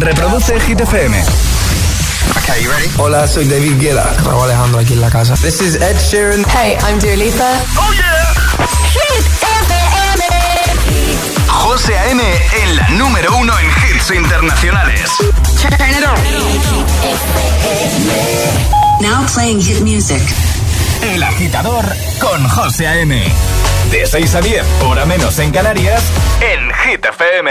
Reproduce Hit FM. Okay, you ready? Hola, soy David Guetta. Raúl Alejandro aquí en la casa. This is Ed Sheeran. Hey, I'm Dua Lipa. ¡Oh, yeah! Hit FM. José A.M. en la número uno en hits internacionales. Turn it on. Now playing hit music. El agitador con José A.M. De 6 a 10, hora menos en Canarias, en Hit FM.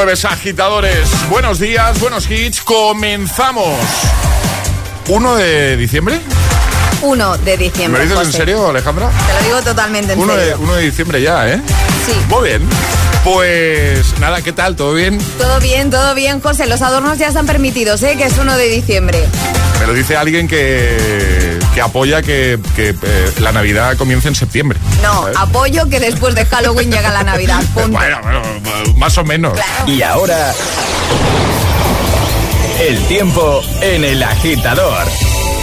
jueves, agitadores. Buenos días, buenos hits. Comenzamos. ¿1 de diciembre? 1 de ¿Me diciembre. lo dices en serio, Alejandra? Te lo digo totalmente en 1 de, serio. 1 de diciembre ya, ¿eh? Sí. Muy bien. Pues nada, ¿qué tal? ¿Todo bien? Todo bien, todo bien, José. Los adornos ya están permitidos, ¿eh? Que es 1 de diciembre. Me lo dice alguien que, que apoya que, que, eh, la Navidad comience en septiembre. No, ¿sabes? apoyo que después de Halloween llega la Navidad. Punto. Bueno, bueno, más o menos. Y ahora. El tiempo en el agitador.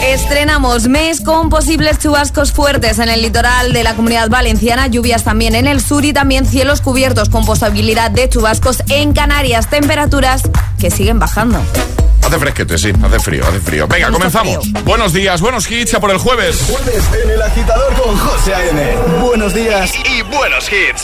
Estrenamos mes con posibles chubascos fuertes en el litoral de la comunidad valenciana, lluvias también en el sur y también cielos cubiertos con posibilidad de chubascos en Canarias, temperaturas que siguen bajando. Hace fresquete, sí, hace frío, hace frío. Venga, Mucho comenzamos. frío. Buenos días, buenos hits, ya por el jueves. Jueves en el agitador con José A.M. Buenos días. Y buenos hits.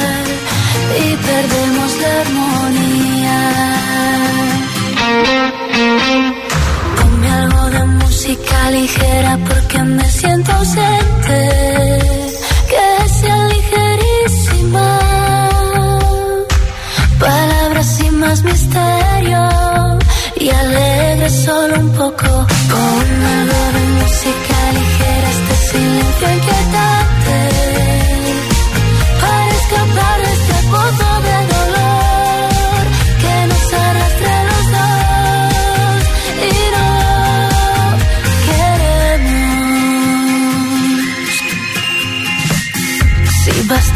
y perdemos la armonía. Ponme algo de música ligera porque me siento ausente. Que sea ligerísima. Palabras sin más misterio y alegre solo un poco. Ponme algo de música ligera este silencio inquietante.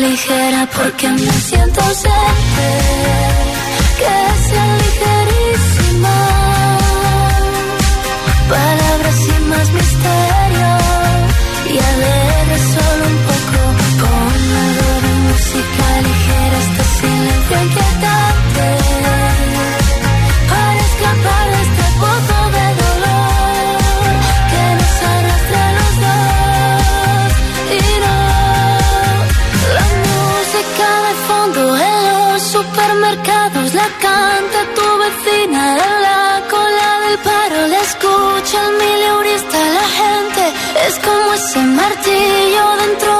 ligera porque me siento cerca que sea ligerísima. Palabras sin más misterio y alegre solo un poco con la música ligera. ese martillo dentro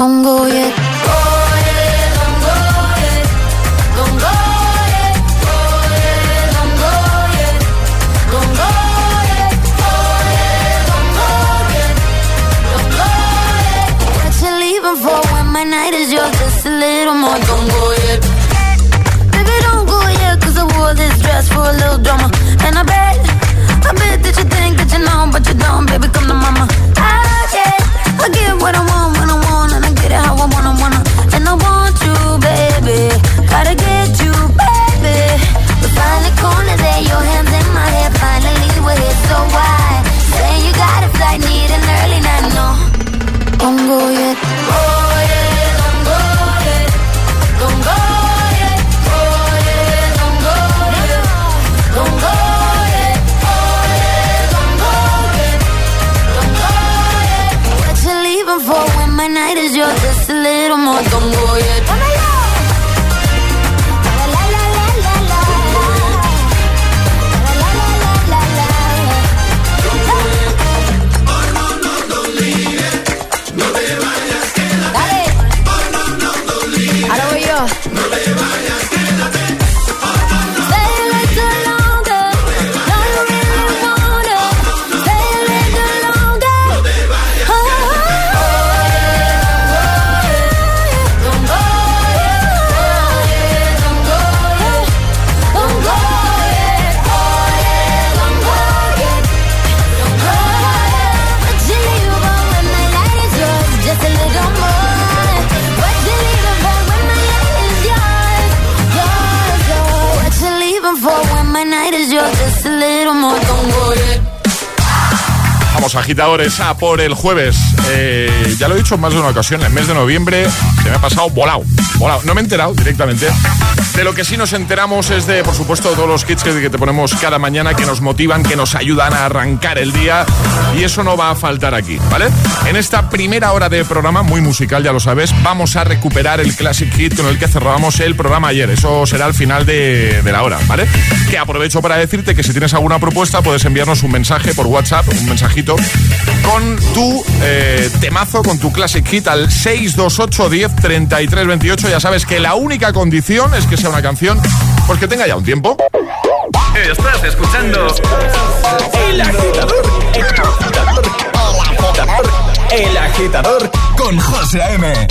Yet. Agitadores, a por el jueves. Eh, ya lo he dicho en más de una ocasión, el mes de noviembre se me ha pasado volado. Volado. No me he enterado directamente. De lo que sí nos enteramos es de, por supuesto, todos los kits que, te ponemos cada mañana que nos motivan, que nos ayudan a arrancar el día. Y eso no va a faltar aquí, ¿vale? En esta primera hora de programa, muy musical, ya lo sabes, vamos a recuperar el Classic Hit con el que cerrábamos el programa ayer. Eso será al final de, de la hora, ¿vale? Que aprovecho para decirte que si tienes alguna propuesta, puedes enviarnos un mensaje por WhatsApp, un mensajito, con tu eh, temazo, con tu Classic Hit al 628 10 33 28. Ya sabes que la única condición es que sea una canción pues que tenga ya un tiempo. Estás escuchando El agitador. El agitador. El agitador. El agitador con José A.M.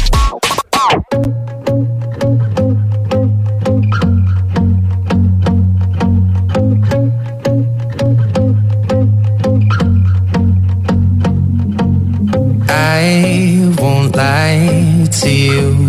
I won't lie to you.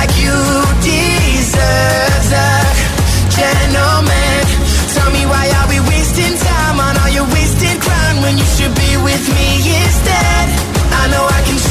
I when you should be with me instead. I know I can.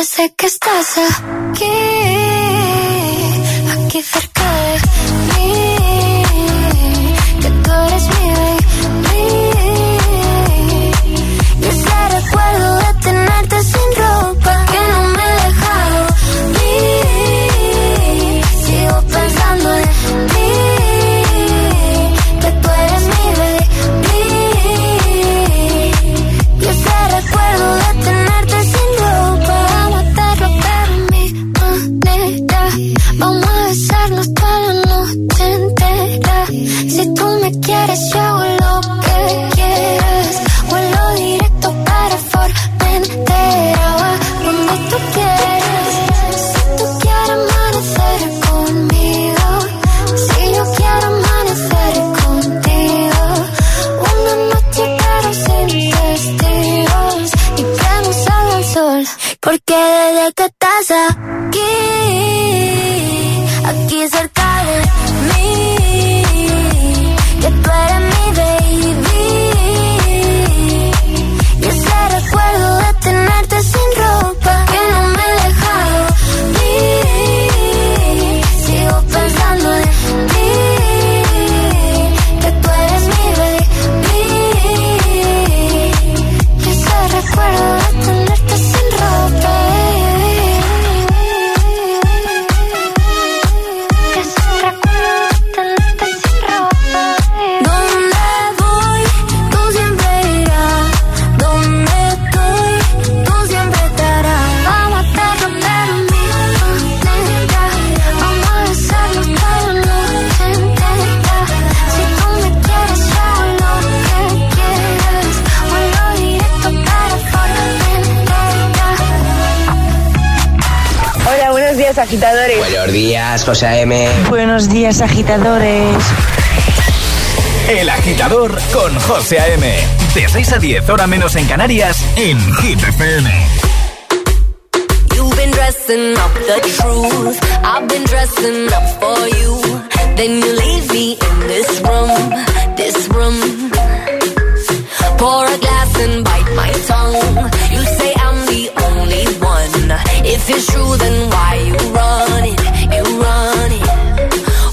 desde que estás aquí, aquí cerca de días, agitadores. Buenos días, José M. Buenos días, agitadores. El agitador con José A.M. De 6 a 10, hora menos en Canarias, en Hit FM. You've been dressing up the truth. I've been dressing up for you. Then you leave me in this room, this room. Pour a glass and bite my tongue. You say If it's true, then why you running? You running?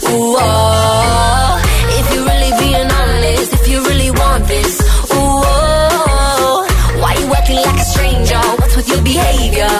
Ooh, oh. If you're really being honest, if you really want this, ooh, oh. Why you acting like a stranger? What's with your behavior?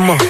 Come on.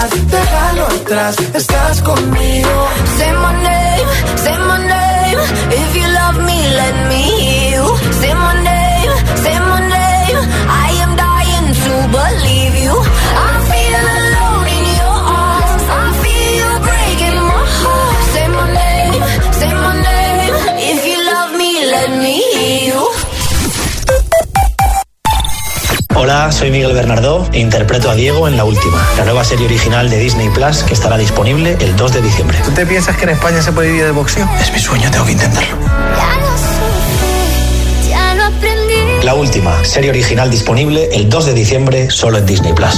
déjalo atrás, estás conmigo. Say my name, say my name. If you love me, let me hear you. Say my name, say my name. I am dying to believe you. I feel Hola, soy Miguel Bernardó e interpreto a Diego en La Última, la nueva serie original de Disney Plus que estará disponible el 2 de diciembre. ¿Tú te piensas que en España se puede vivir de boxeo? Es mi sueño, tengo que intentarlo. La Última, serie original disponible el 2 de diciembre solo en Disney Plus.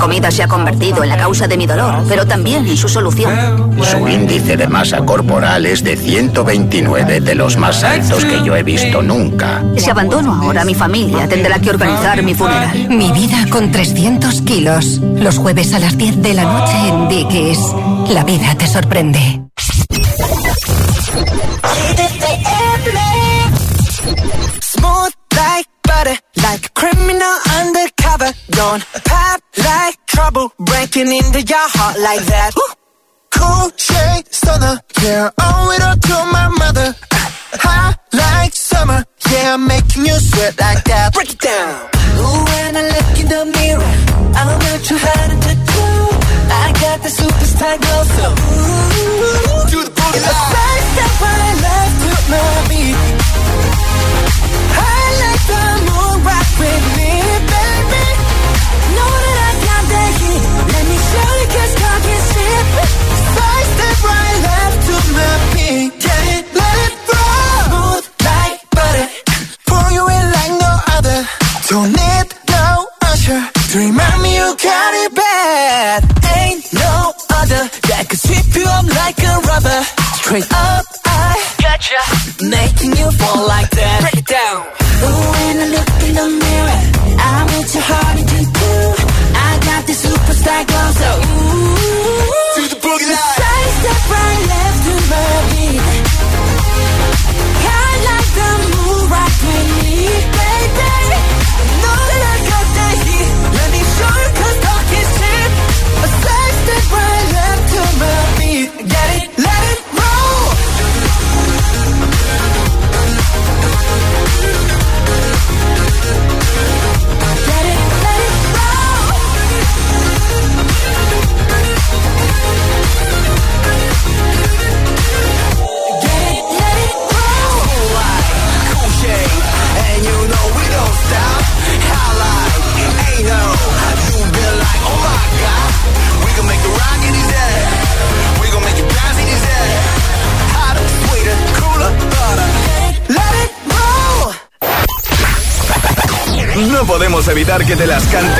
Comida se ha convertido en la causa de mi dolor, pero también en su solución. Su índice de masa corporal es de 129 de los más altos que yo he visto nunca. Si abandono ahora a mi familia, tendrá que organizar mi funeral. Mi vida con 300 kilos. Los jueves a las 10 de la noche en Dickies. La vida te sorprende. Smooth like butter, like a criminal undercover. Don't pop like trouble, breaking into your heart like that. Ooh. Cool shade stunner, yeah, owe it all to my mother. Hot like summer, yeah, I'm making you sweat like that. Break it down. Ooh, when I look in the mirror, I know that you're hard to do. I got the superstar glow, so ooh, do the booty. It's the first step when I left to my to remind me you got it bad. Ain't no other that could sweep you up like a rubber. Straight up, I gotcha. Making you fall like that. Break it down. Ooh, when I look in the mirror, I'm with your heart into do. I got the evitar que te las cantes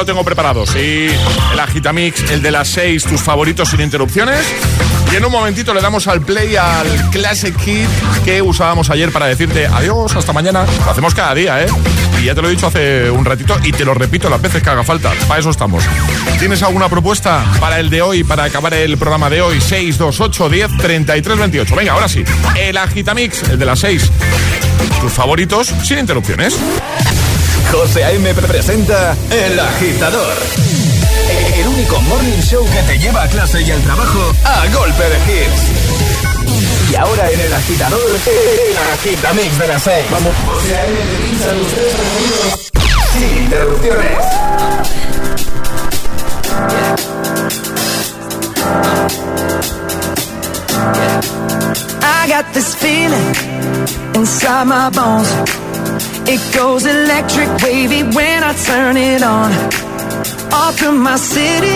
lo tengo preparado, sí. El Agitamix, el de las 6, tus favoritos sin interrupciones. Y en un momentito le damos al play al Classic Kit que usábamos ayer para decirte adiós, hasta mañana. Lo hacemos cada día, ¿eh? Y ya te lo he dicho hace un ratito y te lo repito las veces que haga falta. Para eso estamos. ¿Tienes alguna propuesta para el de hoy, para acabar el programa de hoy? 628 10 33 28. Venga, ahora sí. El Agitamix, el de las 6. Tus favoritos sin interrupciones. José A.M. presenta El Agitador. El único morning show que te lleva a clase y al trabajo a golpe de hits. Y ahora en El Agitador, El Agitamix de las 6. Vamos. José A.M. te sin interrupciones. I got this feeling inside my bones. It goes electric wavy when I turn it on. Off from my city,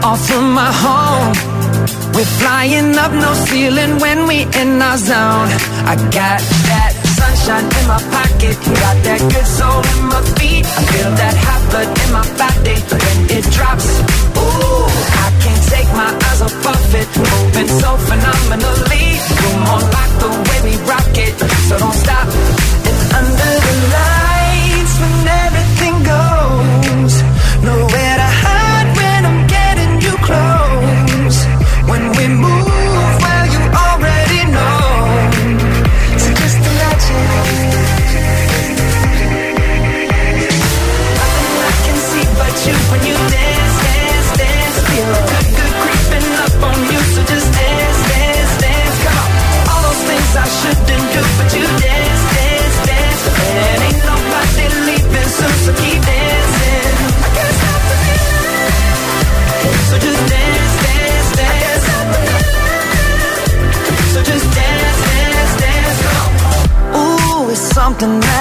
off from my home. We're flying up no ceiling when we in our zone. I got that sunshine in my pocket, got that good soul in my feet. I feel that hot blood in my body when it drops. Ooh, I can't take my eyes off of it, moving so phenomenally. You're more like the way we rock it, so don't stop.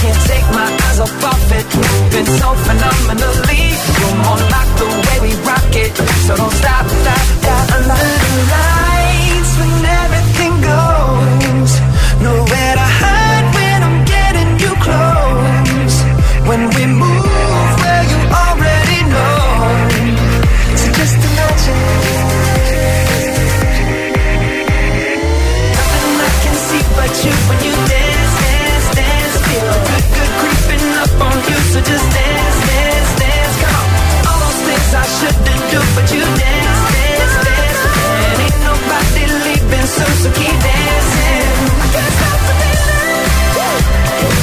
can't take my eyes off of it, moving so phenomenally. You're more like the way we rock it, so don't stop, stop, stop. Under the lights, just dance, dance, dance. Come on. All those things I shouldn't do, but you dance, dance, dance. And ain't nobody leaving, so, so keep dancing. I can't stop the feeling.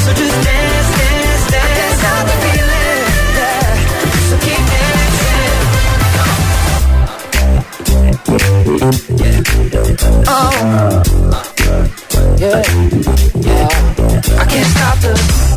So just dance, dance, dance. I can't stop the feeling. So keep dancing. Oh. Yeah. Yeah. I can't stop the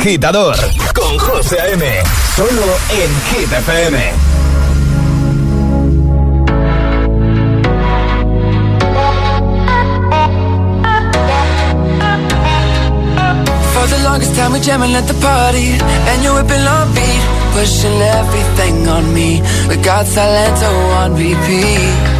agitador con José A.M. Solo en Hit FM. For the longest time we jamming at the party And you're whipping on beat Pushing everything on me We got Salento on repeat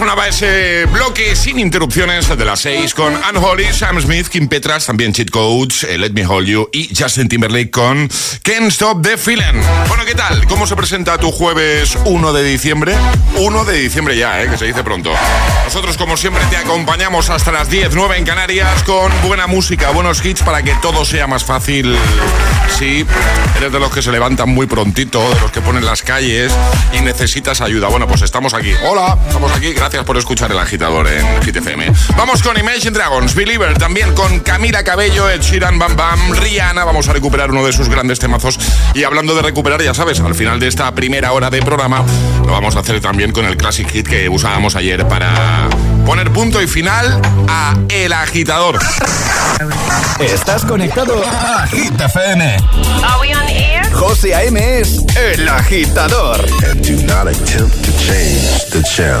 Sonaba ese bloque sin interrupciones de las 6 con Anne Holly, Sam Smith, Kim Petras, también Cheat Codes, eh, Let Me Hold You y Justin Timberlake con Can't Stop the Feeling. Bueno, ¿qué tal? ¿Cómo se presenta tu jueves 1 de diciembre? 1 de diciembre ya, ¿eh? que se dice pronto. Nosotros, como siempre, te acompañamos hasta las 10, 9 en Canarias con buena música, buenos hits para que todo sea más fácil. Sí, eres de los que se levantan muy prontito, de los que ponen las calles y necesitas ayuda. Bueno, pues estamos aquí. Hola, estamos aquí. Gracias por escuchar el agitador en GTFM. Vamos con Imagine Dragons, Believer, también con Camila Cabello, Ed Sheeran, Bam Bam, Rihanna. Vamos a recuperar uno de sus grandes temazos. Y hablando de recuperar, ya sabes, al final de esta primera hora de programa, lo vamos a hacer también con el Classic Hit que usábamos ayer para poner punto y final a El Agitador. Estás conectado a Hit FM. José A.M. es El Agitador. And do not attempt to change the channel.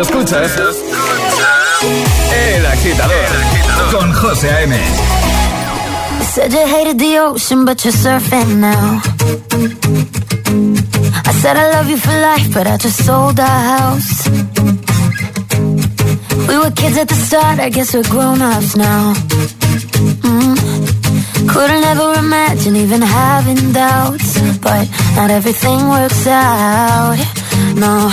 Escuchas El Agitador con José A.M. Said you hated the ocean, but you're surfing now. I said I love you for life, but I just sold our house. We were kids at the start, I guess we're grown ups now. Mm. Couldn't ever imagine even having doubts, but not everything works out. No,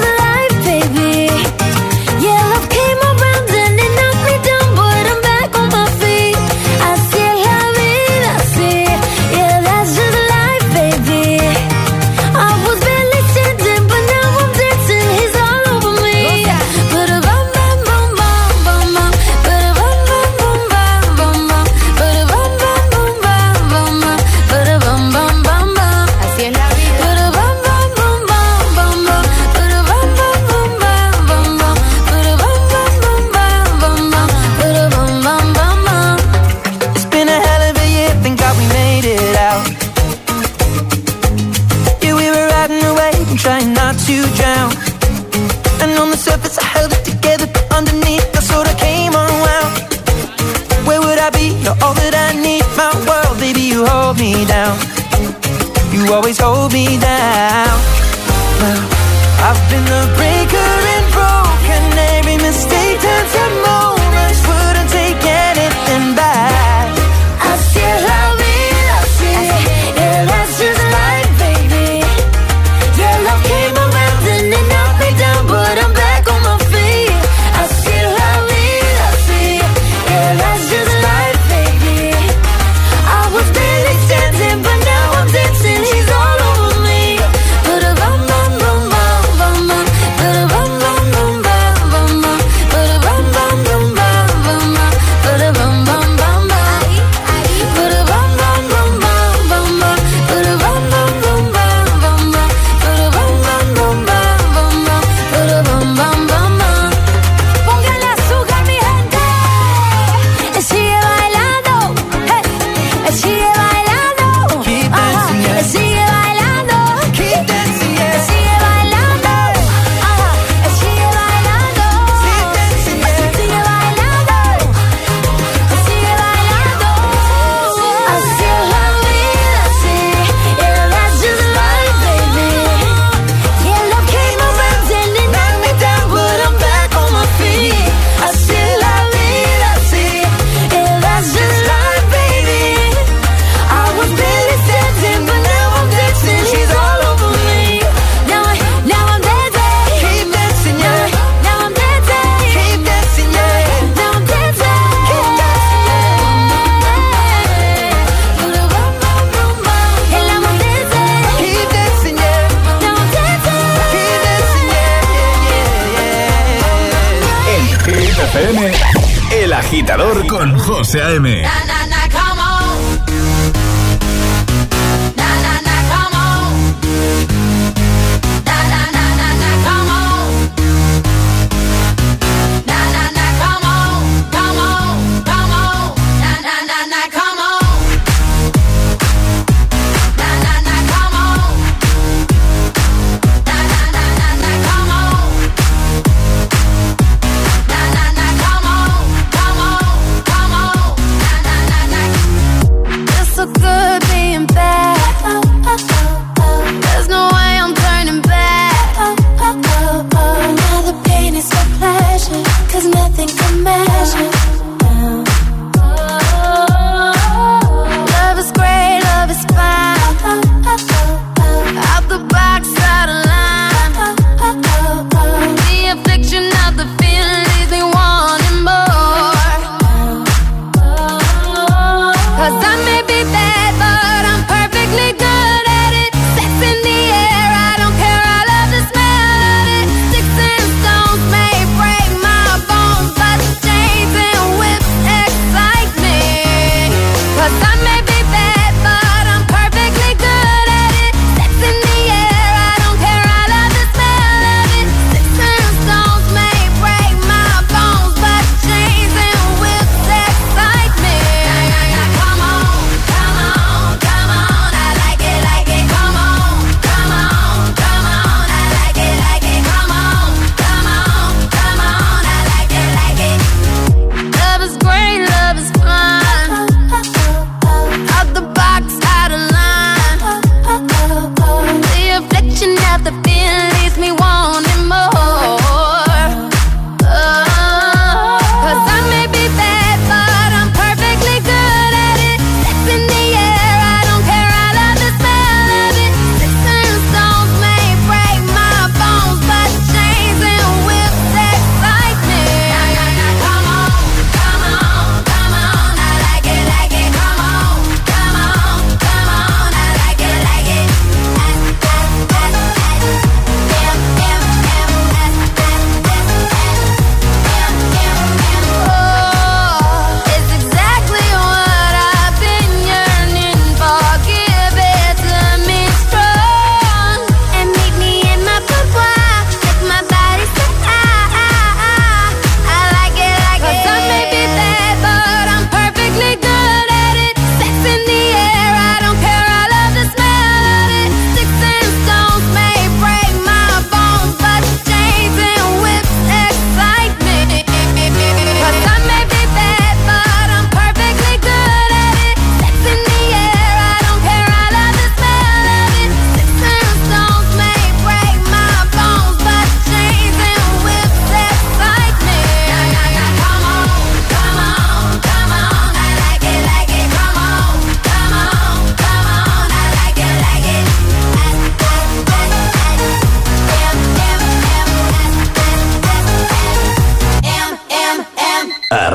con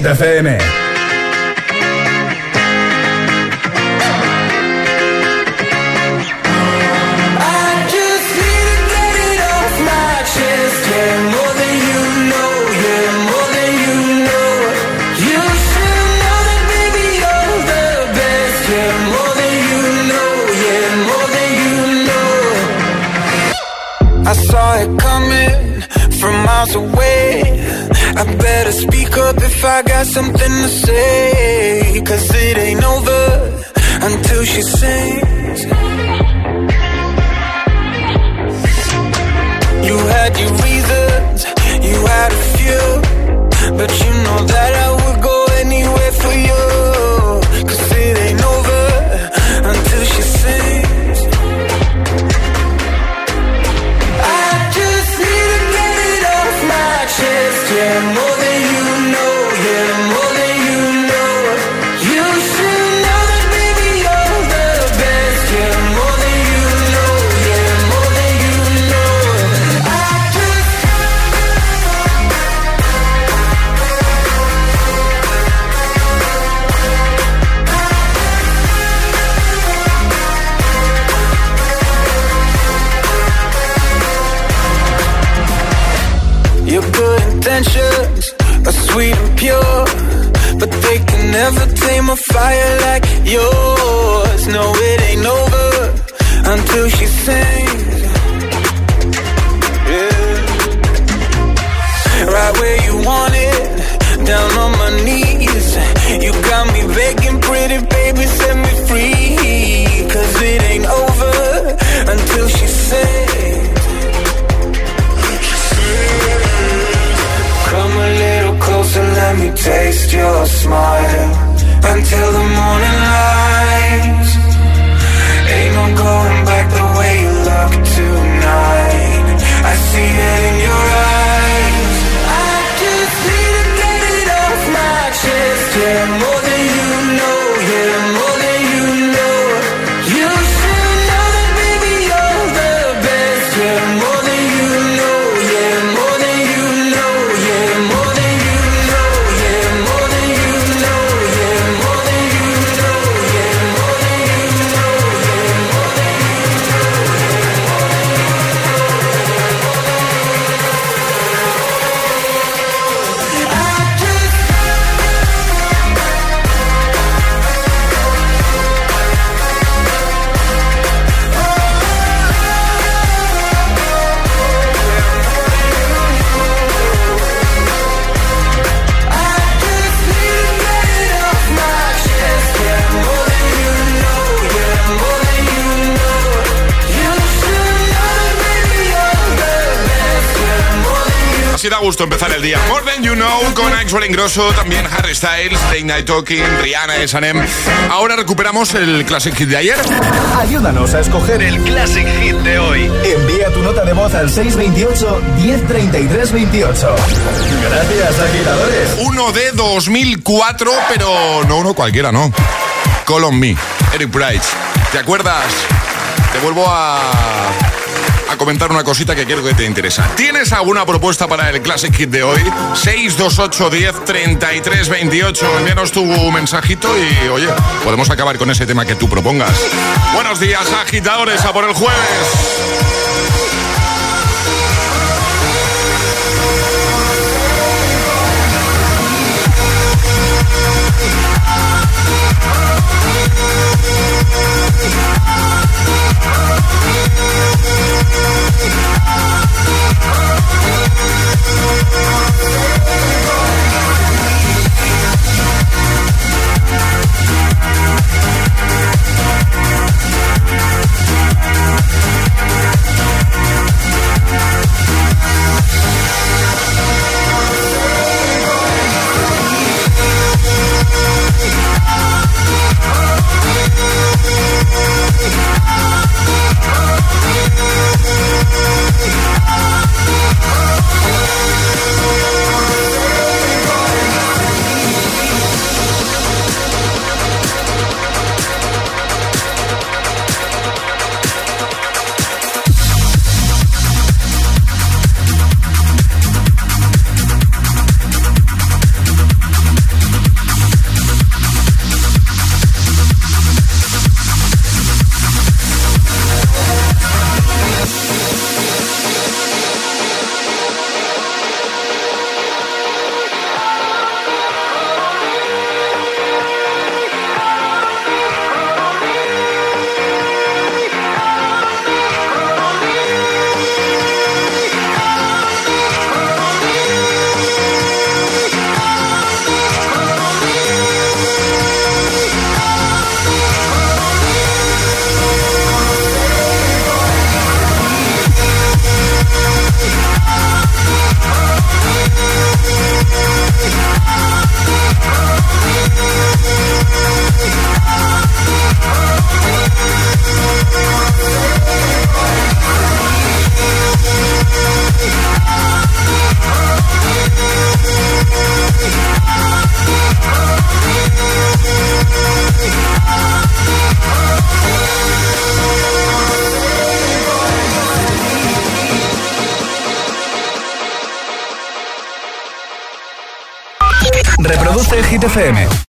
Hit FM. till she sings. You had your reasons, you had a few, but you know that I gusto empezar el día. More Than You Know con Axel Ingrosso, también Harry Styles, Late Night Talking, Rihanna, S&M. Ahora recuperamos el Classic Hit de ayer. Ayúdanos a escoger el Classic Hit de hoy. Envía tu nota de voz al 628 1033 28. Gracias, agitadores. Uno de 2004, pero no uno cualquiera, no. Call on Me, Eric Price. ¿Te acuerdas? Te vuelvo a, a comentar una cosita que creo que te interesa. ¿Tienes alguna propuesta para el Classic Hit de hoy? 628 10 33 28. Envíanos tu mensajito y, oye, podemos acabar con ese tema que tú propongas. Buenos días, agitadores, a por el jueves.